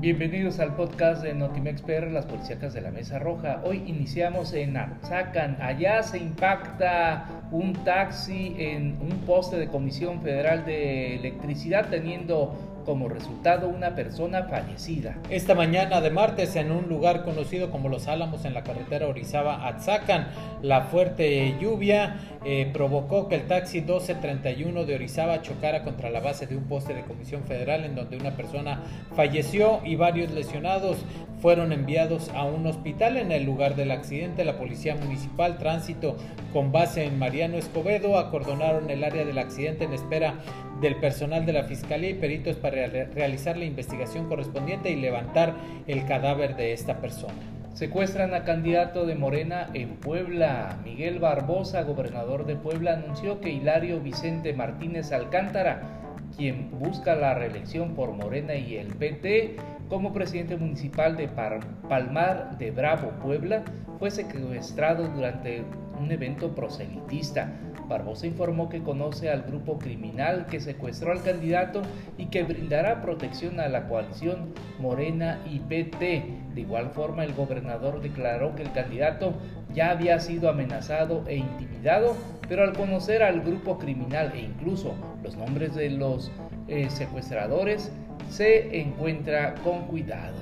Bienvenidos al podcast de Notimex PR, las policíacas de la Mesa Roja. Hoy iniciamos en Arzacan. Allá se impacta un taxi en un poste de Comisión Federal de Electricidad teniendo como resultado una persona fallecida. Esta mañana de martes en un lugar conocido como Los Álamos en la carretera Orizaba-Atzacan, la fuerte lluvia eh, provocó que el taxi 1231 de Orizaba chocara contra la base de un poste de Comisión Federal en donde una persona falleció y varios lesionados fueron enviados a un hospital en el lugar del accidente. La Policía Municipal Tránsito con base en Mariano Escobedo acordonaron el área del accidente en espera del personal de la Fiscalía y peritos para realizar la investigación correspondiente y levantar el cadáver de esta persona. Secuestran a candidato de Morena en Puebla. Miguel Barbosa, gobernador de Puebla, anunció que Hilario Vicente Martínez Alcántara, quien busca la reelección por Morena y el PT, como presidente municipal de Palmar de Bravo, Puebla, fue secuestrado durante un evento proselitista. Barbosa informó que conoce al grupo criminal que secuestró al candidato y que brindará protección a la coalición Morena y PT. De igual forma, el gobernador declaró que el candidato ya había sido amenazado e intimidado, pero al conocer al grupo criminal e incluso los nombres de los eh, secuestradores, se encuentra con cuidado.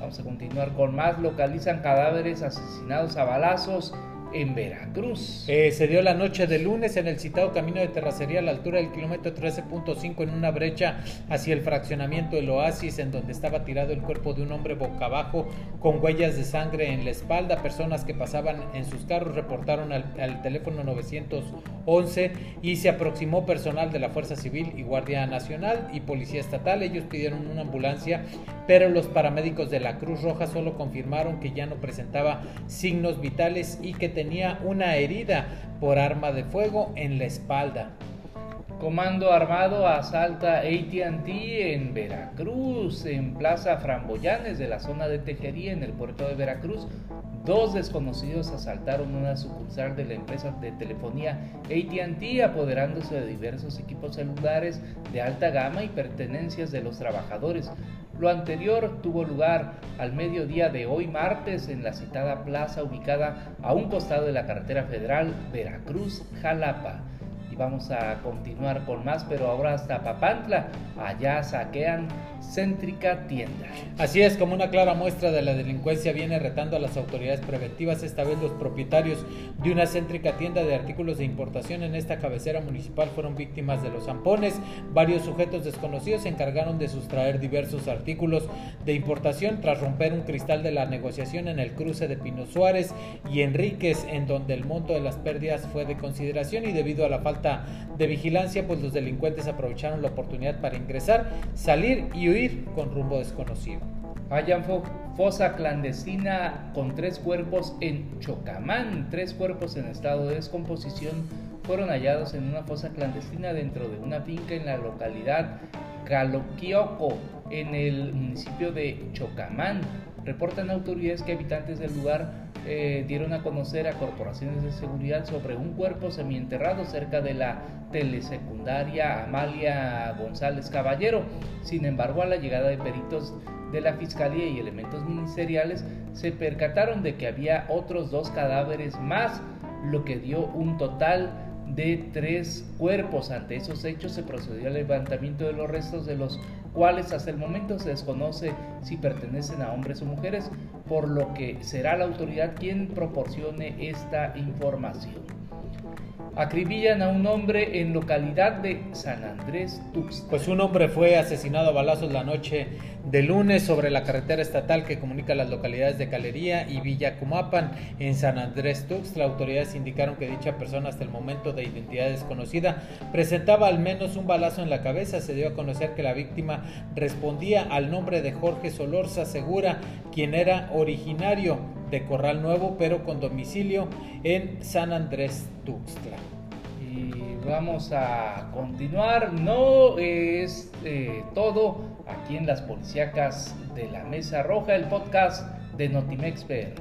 Vamos a continuar con más. Localizan cadáveres asesinados a balazos en Veracruz. Eh, se dio la noche de lunes en el citado camino de terracería a la altura del kilómetro 13.5 en una brecha hacia el fraccionamiento del oasis en donde estaba tirado el cuerpo de un hombre boca abajo con huellas de sangre en la espalda. Personas que pasaban en sus carros reportaron al, al teléfono 911 y se aproximó personal de la Fuerza Civil y Guardia Nacional y Policía Estatal. Ellos pidieron una ambulancia, pero los paramédicos de la Cruz Roja solo confirmaron que ya no presentaba signos vitales y que tenía una herida por arma de fuego en la espalda. Comando armado asalta ATT en Veracruz, en Plaza Framboyanes de la zona de Tejería en el puerto de Veracruz. Dos desconocidos asaltaron una sucursal de la empresa de telefonía ATT, apoderándose de diversos equipos celulares de alta gama y pertenencias de los trabajadores. Lo anterior tuvo lugar al mediodía de hoy martes en la citada plaza ubicada a un costado de la carretera federal Veracruz-Jalapa. Vamos a continuar con más, pero ahora hasta Papantla. Allá saquean céntrica tienda. Así es, como una clara muestra de la delincuencia viene retando a las autoridades preventivas, esta vez los propietarios de una céntrica tienda de artículos de importación en esta cabecera municipal fueron víctimas de los zampones. Varios sujetos desconocidos se encargaron de sustraer diversos artículos de importación tras romper un cristal de la negociación en el cruce de Pino Suárez y Enríquez, en donde el monto de las pérdidas fue de consideración y debido a la falta de vigilancia, pues los delincuentes aprovecharon la oportunidad para ingresar, salir y huir con rumbo desconocido. Hallan fosa clandestina con tres cuerpos en Chocamán. Tres cuerpos en estado de descomposición fueron hallados en una fosa clandestina dentro de una finca en la localidad Caloquioco, en el municipio de Chocamán. Reportan autoridades que habitantes del lugar eh, dieron a conocer a corporaciones de seguridad sobre un cuerpo semienterrado cerca de la telesecundaria Amalia González Caballero. Sin embargo, a la llegada de peritos de la Fiscalía y elementos ministeriales se percataron de que había otros dos cadáveres más, lo que dio un total de tres cuerpos. Ante esos hechos se procedió al levantamiento de los restos de los cuales hasta el momento se desconoce si pertenecen a hombres o mujeres, por lo que será la autoridad quien proporcione esta información. Acribillan a un hombre en localidad de San Andrés Tuxtla. Pues un hombre fue asesinado a balazos la noche de lunes sobre la carretera estatal que comunica las localidades de Calería y Villacumapan en San Andrés Tuxtla. Autoridades indicaron que dicha persona hasta el momento de identidad desconocida presentaba al menos un balazo en la cabeza. Se dio a conocer que la víctima respondía al nombre de Jorge Solorza Segura, quien era originario de Corral Nuevo, pero con domicilio en San Andrés Tuxtla. Y vamos a continuar. No es eh, todo aquí en las policíacas de la Mesa Roja, el podcast de Notimex PR.